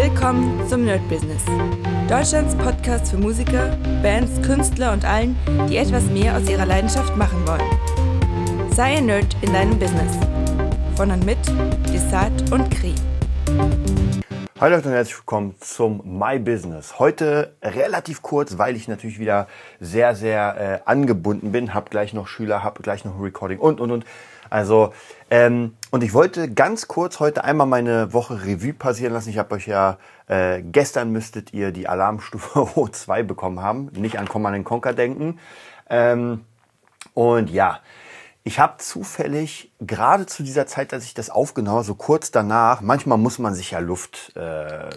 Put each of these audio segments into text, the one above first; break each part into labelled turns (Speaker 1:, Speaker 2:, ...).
Speaker 1: Willkommen zum Nerd Business. Deutschlands Podcast für Musiker, Bands, Künstler und allen, die etwas mehr aus ihrer Leidenschaft machen wollen. Sei ein Nerd in deinem Business. Von und mit Desart und Kri.
Speaker 2: Hallo Leute und herzlich willkommen zum My Business. Heute relativ kurz, weil ich natürlich wieder sehr, sehr äh, angebunden bin. Hab gleich noch Schüler, hab gleich noch ein Recording und, und, und. Also, ähm, und ich wollte ganz kurz heute einmal meine Woche Revue passieren lassen. Ich habe euch ja, äh, gestern müsstet ihr die Alarmstufe O2 bekommen haben. Nicht an Command Conquer denken. Ähm, und ja, ich habe zufällig gerade zu dieser Zeit, als ich das aufgenommen habe, so kurz danach, manchmal muss man sich ja Luft, äh,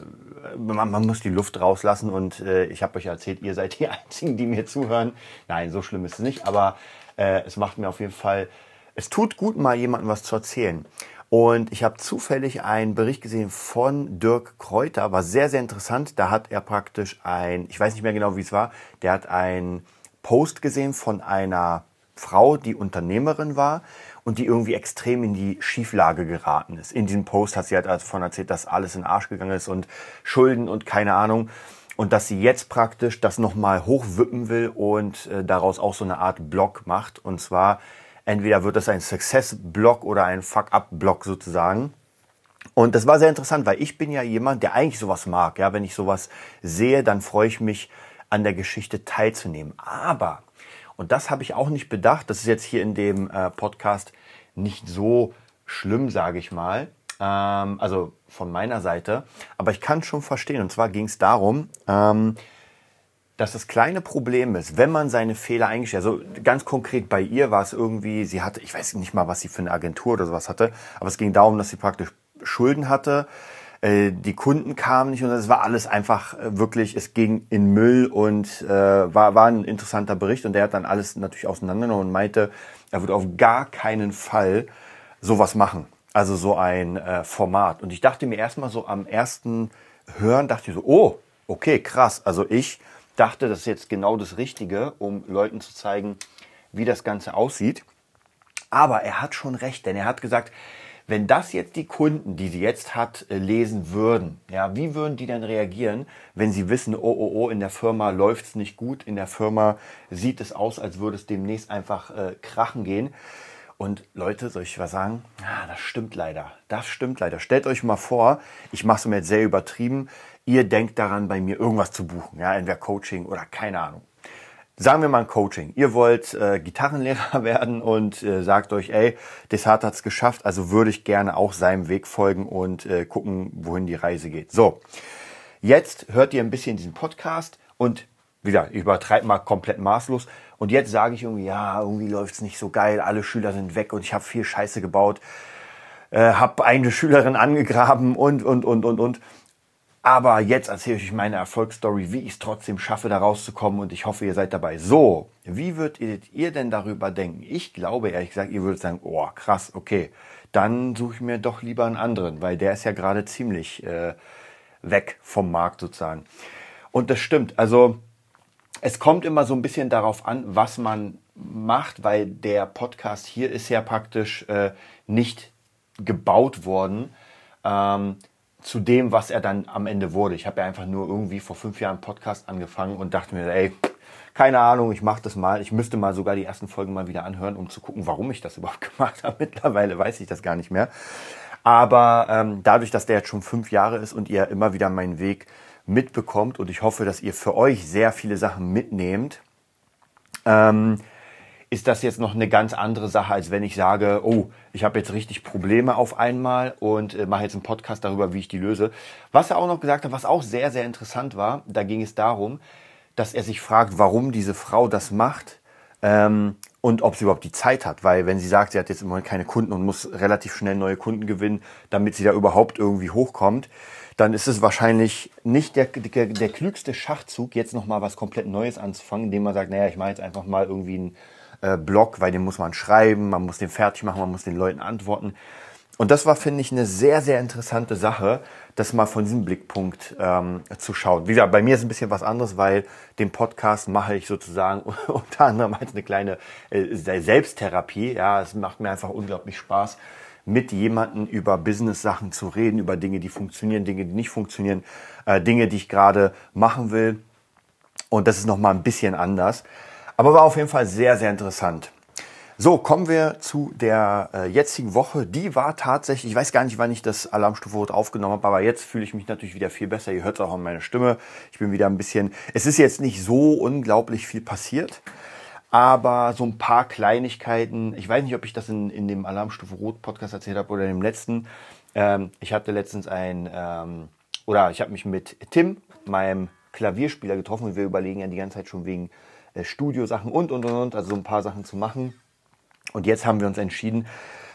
Speaker 2: man, man muss die Luft rauslassen und äh, ich habe euch erzählt, ihr seid die Einzigen, die mir zuhören. Nein, so schlimm ist es nicht, aber äh, es macht mir auf jeden Fall es tut gut, mal jemandem was zu erzählen. Und ich habe zufällig einen Bericht gesehen von Dirk Kräuter, war sehr, sehr interessant. Da hat er praktisch ein, ich weiß nicht mehr genau, wie es war, der hat einen Post gesehen von einer Frau, die Unternehmerin war und die irgendwie extrem in die Schieflage geraten ist. In diesem Post hat sie halt davon erzählt, dass alles in den Arsch gegangen ist und Schulden und keine Ahnung. Und dass sie jetzt praktisch das nochmal hochwippen will und äh, daraus auch so eine Art Blog macht. Und zwar Entweder wird das ein Success-Block oder ein Fuck-up-Block sozusagen. Und das war sehr interessant, weil ich bin ja jemand, der eigentlich sowas mag. Ja, wenn ich sowas sehe, dann freue ich mich, an der Geschichte teilzunehmen. Aber, und das habe ich auch nicht bedacht, das ist jetzt hier in dem äh, Podcast nicht so schlimm, sage ich mal. Ähm, also von meiner Seite. Aber ich kann schon verstehen. Und zwar ging es darum, ähm, dass das kleine Problem ist, wenn man seine Fehler eingestellt, also ganz konkret bei ihr war es irgendwie, sie hatte, ich weiß nicht mal, was sie für eine Agentur oder sowas hatte, aber es ging darum, dass sie praktisch Schulden hatte, äh, die Kunden kamen nicht und es war alles einfach äh, wirklich, es ging in Müll und äh, war, war ein interessanter Bericht und der hat dann alles natürlich auseinandergenommen und meinte, er würde auf gar keinen Fall sowas machen. Also so ein äh, Format. Und ich dachte mir erstmal so am ersten Hören, dachte ich so, oh, okay, krass. Also ich dachte, das ist jetzt genau das Richtige, um Leuten zu zeigen, wie das Ganze aussieht. Aber er hat schon recht, denn er hat gesagt, wenn das jetzt die Kunden, die sie jetzt hat, äh, lesen würden, ja, wie würden die dann reagieren, wenn sie wissen, oh, oh, oh, in der Firma läuft es nicht gut, in der Firma sieht es aus, als würde es demnächst einfach äh, krachen gehen. Und Leute, soll ich was sagen? Ah, das stimmt leider. Das stimmt leider. Stellt euch mal vor, ich mache es mir jetzt sehr übertrieben ihr denkt daran, bei mir irgendwas zu buchen, ja, entweder Coaching oder keine Ahnung. Sagen wir mal ein Coaching. Ihr wollt äh, Gitarrenlehrer werden und äh, sagt euch, ey, Desart hat's geschafft, also würde ich gerne auch seinem Weg folgen und äh, gucken, wohin die Reise geht. So, jetzt hört ihr ein bisschen diesen Podcast und wieder, ich übertreibe mal komplett maßlos. Und jetzt sage ich irgendwie, ja, irgendwie läuft's nicht so geil, alle Schüler sind weg und ich habe viel Scheiße gebaut, äh, habe eine Schülerin angegraben und, und, und, und, und. Aber jetzt erzähle ich euch meine Erfolgsstory, wie ich es trotzdem schaffe, da rauszukommen und ich hoffe, ihr seid dabei. So, wie würdet ihr denn darüber denken? Ich glaube ehrlich gesagt, ihr würdet sagen, oh krass, okay, dann suche ich mir doch lieber einen anderen, weil der ist ja gerade ziemlich äh, weg vom Markt sozusagen. Und das stimmt, also es kommt immer so ein bisschen darauf an, was man macht, weil der Podcast hier ist ja praktisch äh, nicht gebaut worden. Ähm, zu dem, was er dann am Ende wurde. Ich habe ja einfach nur irgendwie vor fünf Jahren Podcast angefangen und dachte mir, ey, keine Ahnung, ich mache das mal. Ich müsste mal sogar die ersten Folgen mal wieder anhören, um zu gucken, warum ich das überhaupt gemacht habe. Mittlerweile weiß ich das gar nicht mehr. Aber ähm, dadurch, dass der jetzt schon fünf Jahre ist und ihr immer wieder meinen Weg mitbekommt und ich hoffe, dass ihr für euch sehr viele Sachen mitnehmt, ähm, ist das jetzt noch eine ganz andere Sache, als wenn ich sage, oh, ich habe jetzt richtig Probleme auf einmal und äh, mache jetzt einen Podcast darüber, wie ich die löse. Was er auch noch gesagt hat, was auch sehr, sehr interessant war, da ging es darum, dass er sich fragt, warum diese Frau das macht ähm, und ob sie überhaupt die Zeit hat. Weil wenn sie sagt, sie hat jetzt im Moment keine Kunden und muss relativ schnell neue Kunden gewinnen, damit sie da überhaupt irgendwie hochkommt, dann ist es wahrscheinlich nicht der, der, der klügste Schachzug, jetzt nochmal was komplett Neues anzufangen, indem man sagt, naja, ich mache jetzt einfach mal irgendwie ein äh, Blog, weil den muss man schreiben, man muss den fertig machen, man muss den Leuten antworten. Und das war, finde ich, eine sehr, sehr interessante Sache, das mal von diesem Blickpunkt ähm, zu schauen. Wie gesagt, bei mir ist ein bisschen was anderes, weil den Podcast mache ich sozusagen unter anderem als eine kleine äh, Selbsttherapie. Ja, es macht mir einfach unglaublich Spaß, mit jemandem über Business-Sachen zu reden, über Dinge, die funktionieren, Dinge, die nicht funktionieren, äh, Dinge, die ich gerade machen will. Und das ist nochmal ein bisschen anders. Aber war auf jeden Fall sehr, sehr interessant. So, kommen wir zu der äh, jetzigen Woche. Die war tatsächlich, ich weiß gar nicht, wann ich das Alarmstufe Rot aufgenommen habe, aber jetzt fühle ich mich natürlich wieder viel besser. Ihr hört es auch an meiner Stimme. Ich bin wieder ein bisschen, es ist jetzt nicht so unglaublich viel passiert, aber so ein paar Kleinigkeiten. Ich weiß nicht, ob ich das in, in dem Alarmstufe Rot Podcast erzählt habe oder in dem letzten. Ähm, ich hatte letztens ein, ähm, oder ich habe mich mit Tim, meinem Klavierspieler, getroffen und wir überlegen ja die ganze Zeit schon wegen äh, Studiosachen und, und, und, und, also so ein paar Sachen zu machen. Und jetzt haben wir uns entschieden,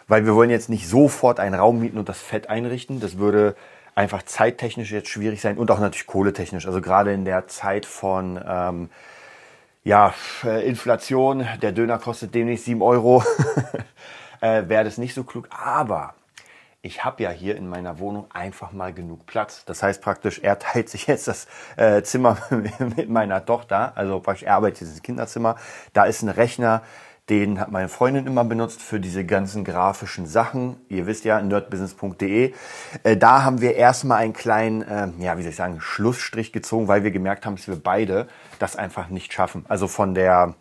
Speaker 2: weil wir wollen jetzt nicht sofort einen Raum mieten und das Fett einrichten. Das würde einfach zeittechnisch jetzt schwierig sein und auch natürlich kohletechnisch. Also gerade in der Zeit von ähm, ja, äh, Inflation, der Döner kostet demnächst 7 Euro, äh, wäre das nicht so klug. Aber ich habe ja hier in meiner Wohnung einfach mal genug Platz. Das heißt praktisch, er teilt sich jetzt das äh, Zimmer mit meiner Tochter. Also praktisch, er arbeitet im Kinderzimmer. Da ist ein Rechner, den hat meine Freundin immer benutzt für diese ganzen grafischen Sachen. Ihr wisst ja, nerdbusiness.de. Äh, da haben wir erstmal einen kleinen, äh, ja, wie soll ich sagen, Schlussstrich gezogen, weil wir gemerkt haben, dass wir beide das einfach nicht schaffen. Also von der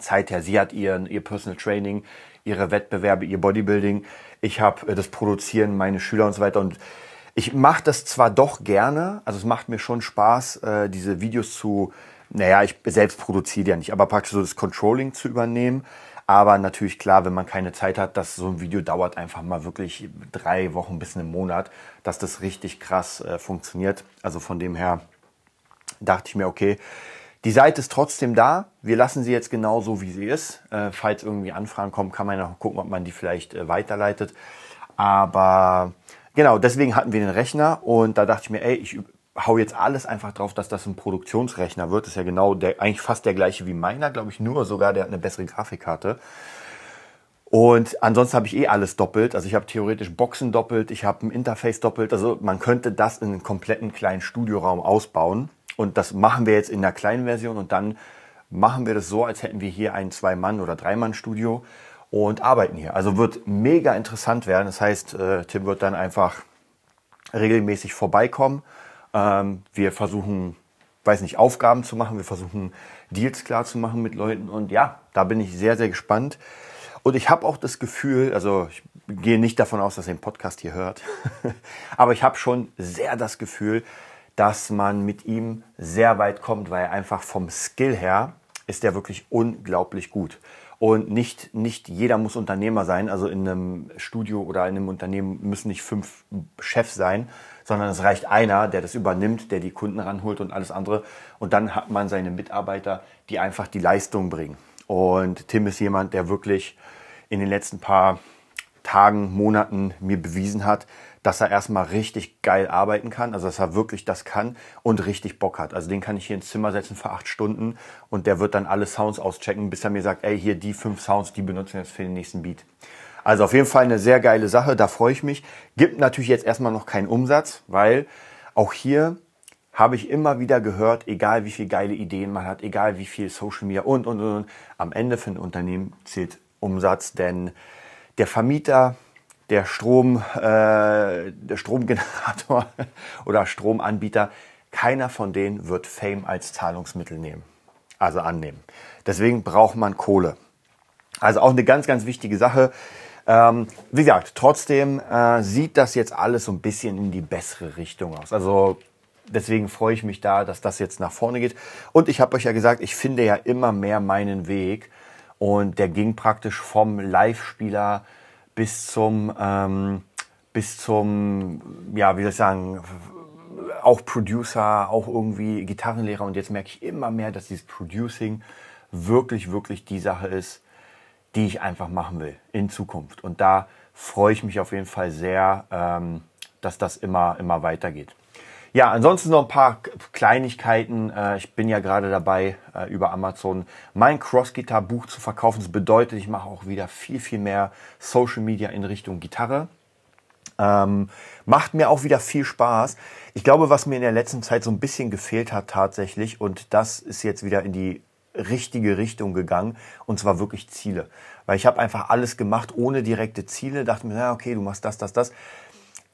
Speaker 2: Zeit her, sie hat ihren, ihr Personal Training, ihre Wettbewerbe, ihr Bodybuilding. Ich habe äh, das Produzieren, meine Schüler und so weiter. Und ich mache das zwar doch gerne, also es macht mir schon Spaß, äh, diese Videos zu naja, ich selbst produziere ja nicht, aber praktisch so das Controlling zu übernehmen. Aber natürlich klar, wenn man keine Zeit hat, dass so ein Video dauert einfach mal wirklich drei Wochen bis einen Monat, dass das richtig krass äh, funktioniert. Also von dem her dachte ich mir, okay, die Seite ist trotzdem da. Wir lassen sie jetzt genauso, wie sie ist. Äh, falls irgendwie Anfragen kommen, kann man noch gucken, ob man die vielleicht äh, weiterleitet. Aber genau, deswegen hatten wir den Rechner und da dachte ich mir, ey, ich hau jetzt alles einfach drauf, dass das ein Produktionsrechner wird. Das ist ja genau der, eigentlich fast der gleiche wie meiner, glaube ich, nur sogar der hat eine bessere Grafikkarte. Und ansonsten habe ich eh alles doppelt. Also ich habe theoretisch Boxen doppelt, ich habe ein Interface doppelt. Also man könnte das in einen kompletten kleinen Studioraum ausbauen. Und das machen wir jetzt in der kleinen Version und dann machen wir das so, als hätten wir hier ein Zwei-Mann- oder Drei-Mann-Studio und arbeiten hier. Also wird mega interessant werden. Das heißt, äh, Tim wird dann einfach regelmäßig vorbeikommen ähm, wir versuchen, weiß nicht, Aufgaben zu machen. Wir versuchen, Deals klar zu machen mit Leuten. Und ja, da bin ich sehr, sehr gespannt. Und ich habe auch das Gefühl, also ich gehe nicht davon aus, dass ihr den Podcast hier hört, aber ich habe schon sehr das Gefühl, dass man mit ihm sehr weit kommt, weil einfach vom Skill her ist er wirklich unglaublich gut. Und nicht, nicht jeder muss Unternehmer sein. Also in einem Studio oder in einem Unternehmen müssen nicht fünf Chefs sein, sondern es reicht einer, der das übernimmt, der die Kunden ranholt und alles andere. Und dann hat man seine Mitarbeiter, die einfach die Leistung bringen. Und Tim ist jemand, der wirklich in den letzten paar Tagen, Monaten mir bewiesen hat, dass er erstmal richtig geil arbeiten kann, also dass er wirklich das kann und richtig Bock hat. Also den kann ich hier ins Zimmer setzen für acht Stunden und der wird dann alle Sounds auschecken, bis er mir sagt, ey, hier die fünf Sounds, die benutzen wir jetzt für den nächsten Beat. Also auf jeden Fall eine sehr geile Sache, da freue ich mich. Gibt natürlich jetzt erstmal noch keinen Umsatz, weil auch hier habe ich immer wieder gehört, egal wie viele geile Ideen man hat, egal wie viel Social Media und, und, und, am Ende für ein Unternehmen zählt Umsatz, denn der Vermieter, der Strom, äh, der Stromgenerator oder Stromanbieter, keiner von denen wird Fame als Zahlungsmittel nehmen, also annehmen. Deswegen braucht man Kohle. Also auch eine ganz, ganz wichtige Sache. Ähm, wie gesagt, trotzdem äh, sieht das jetzt alles so ein bisschen in die bessere Richtung aus. Also deswegen freue ich mich da, dass das jetzt nach vorne geht. Und ich habe euch ja gesagt, ich finde ja immer mehr meinen Weg. Und der ging praktisch vom Live-Spieler bis zum, ähm, bis zum, ja, wie soll ich sagen, auch Producer, auch irgendwie Gitarrenlehrer. Und jetzt merke ich immer mehr, dass dieses Producing wirklich, wirklich die Sache ist, die ich einfach machen will in Zukunft. Und da freue ich mich auf jeden Fall sehr, ähm, dass das immer, immer weitergeht. Ja, ansonsten noch ein paar Kleinigkeiten. Äh, ich bin ja gerade dabei, äh, über Amazon mein Cross-Gitar-Buch zu verkaufen. Das bedeutet, ich mache auch wieder viel, viel mehr Social Media in Richtung Gitarre. Ähm, macht mir auch wieder viel Spaß. Ich glaube, was mir in der letzten Zeit so ein bisschen gefehlt hat tatsächlich, und das ist jetzt wieder in die richtige Richtung gegangen und zwar wirklich Ziele. Weil ich habe einfach alles gemacht ohne direkte Ziele, dachte mir, ja, okay, du machst das, das, das.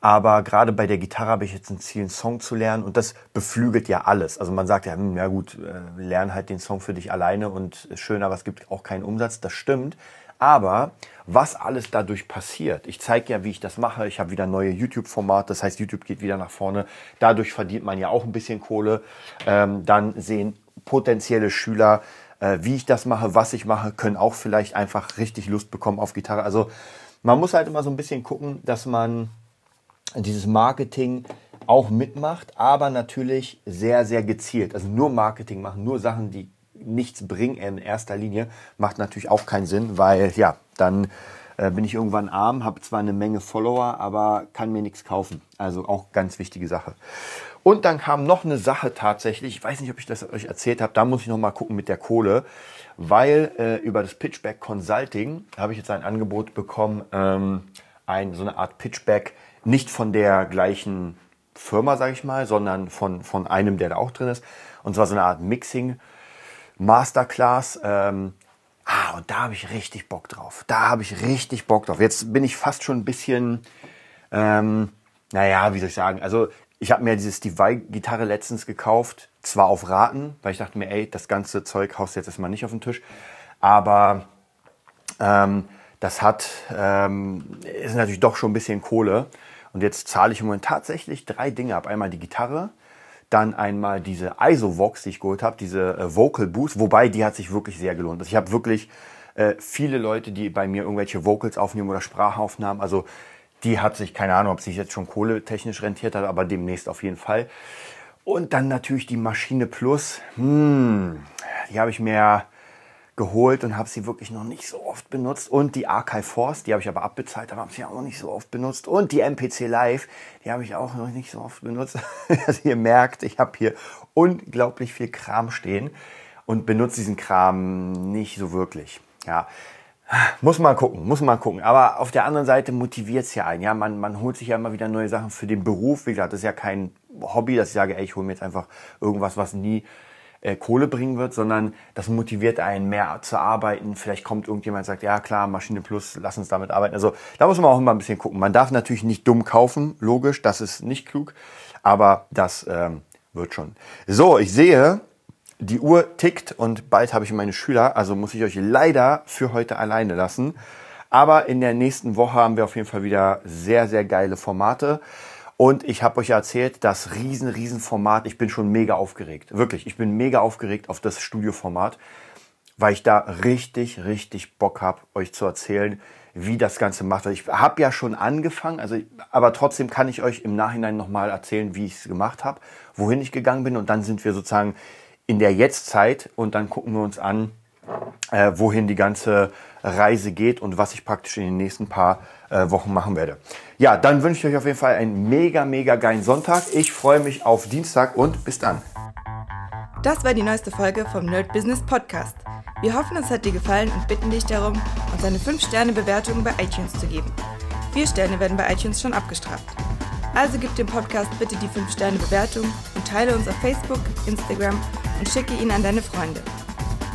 Speaker 2: Aber gerade bei der Gitarre habe ich jetzt ein Ziel, einen Song zu lernen und das beflügelt ja alles. Also man sagt ja, hm, ja gut, äh, lern halt den Song für dich alleine und schön, aber es gibt auch keinen Umsatz. Das stimmt. Aber was alles dadurch passiert, ich zeige ja, wie ich das mache. Ich habe wieder neue YouTube-Formate, das heißt, YouTube geht wieder nach vorne. Dadurch verdient man ja auch ein bisschen Kohle. Ähm, dann sehen potenzielle Schüler, äh, wie ich das mache, was ich mache, können auch vielleicht einfach richtig Lust bekommen auf Gitarre. Also man muss halt immer so ein bisschen gucken, dass man dieses Marketing auch mitmacht, aber natürlich sehr, sehr gezielt. Also nur Marketing machen, nur Sachen, die nichts bringen in erster Linie, macht natürlich auch keinen Sinn, weil ja, dann äh, bin ich irgendwann arm, habe zwar eine Menge Follower, aber kann mir nichts kaufen. Also auch ganz wichtige Sache. Und dann kam noch eine Sache tatsächlich, ich weiß nicht, ob ich das euch erzählt habe, da muss ich noch mal gucken mit der Kohle, weil äh, über das Pitchback Consulting habe ich jetzt ein Angebot bekommen, ähm, ein, so eine Art Pitchback nicht von der gleichen Firma, sage ich mal, sondern von, von einem, der da auch drin ist. Und zwar so eine Art Mixing Masterclass. Ähm, ah, und da habe ich richtig Bock drauf. Da habe ich richtig Bock drauf. Jetzt bin ich fast schon ein bisschen, ähm, naja, wie soll ich sagen, also ich habe mir diese Steve Vai-Gitarre letztens gekauft, zwar auf Raten, weil ich dachte mir, ey, das ganze Zeug haust jetzt erstmal nicht auf den Tisch, aber ähm, das hat, ähm, ist natürlich doch schon ein bisschen Kohle. Und jetzt zahle ich im Moment tatsächlich drei Dinge ab. Einmal die Gitarre, dann einmal diese ISO-Vox, die ich geholt habe, diese äh, Vocal Boost, wobei die hat sich wirklich sehr gelohnt. Also ich habe wirklich äh, viele Leute, die bei mir irgendwelche Vocals aufnehmen oder Sprachaufnahmen. Also die hat sich, keine Ahnung, ob sich jetzt schon kohletechnisch rentiert hat, aber demnächst auf jeden Fall. Und dann natürlich die Maschine Plus. Hm, die habe ich mir geholt und habe sie wirklich noch nicht so oft benutzt. Und die Archive Force, die habe ich aber abbezahlt, aber habe sie auch noch nicht so oft benutzt. Und die MPC Live, die habe ich auch noch nicht so oft benutzt. also ihr merkt, ich habe hier unglaublich viel Kram stehen und benutze diesen Kram nicht so wirklich. Ja, muss man gucken, muss man gucken. Aber auf der anderen Seite motiviert es ja einen. Ja, man, man holt sich ja immer wieder neue Sachen für den Beruf. Wie gesagt, das ist ja kein Hobby, dass ich sage, ey, ich hole mir jetzt einfach irgendwas, was nie äh, Kohle bringen wird, sondern das motiviert einen mehr zu arbeiten. Vielleicht kommt irgendjemand und sagt, ja klar, Maschine Plus, lass uns damit arbeiten. Also da muss man auch immer ein bisschen gucken. Man darf natürlich nicht dumm kaufen, logisch, das ist nicht klug, aber das ähm, wird schon. So, ich sehe, die Uhr tickt und bald habe ich meine Schüler, also muss ich euch leider für heute alleine lassen. Aber in der nächsten Woche haben wir auf jeden Fall wieder sehr, sehr geile Formate. Und ich habe euch erzählt, das riesen, riesen Format, ich bin schon mega aufgeregt. Wirklich, ich bin mega aufgeregt auf das Studioformat, weil ich da richtig, richtig Bock habe, euch zu erzählen, wie das Ganze macht. Ich habe ja schon angefangen, also, aber trotzdem kann ich euch im Nachhinein nochmal erzählen, wie ich es gemacht habe, wohin ich gegangen bin. Und dann sind wir sozusagen in der Jetztzeit und dann gucken wir uns an, äh, wohin die ganze Reise geht und was ich praktisch in den nächsten paar äh, Wochen machen werde. Ja, dann wünsche ich euch auf jeden Fall einen mega, mega geilen Sonntag. Ich freue mich auf Dienstag und bis dann.
Speaker 1: Das war die neueste Folge vom Nerd Business Podcast. Wir hoffen, es hat dir gefallen und bitten dich darum, uns eine 5-Sterne-Bewertung bei iTunes zu geben. Vier Sterne werden bei iTunes schon abgestraft. Also gib dem Podcast bitte die 5-Sterne-Bewertung und teile uns auf Facebook, Instagram und schicke ihn an deine Freunde.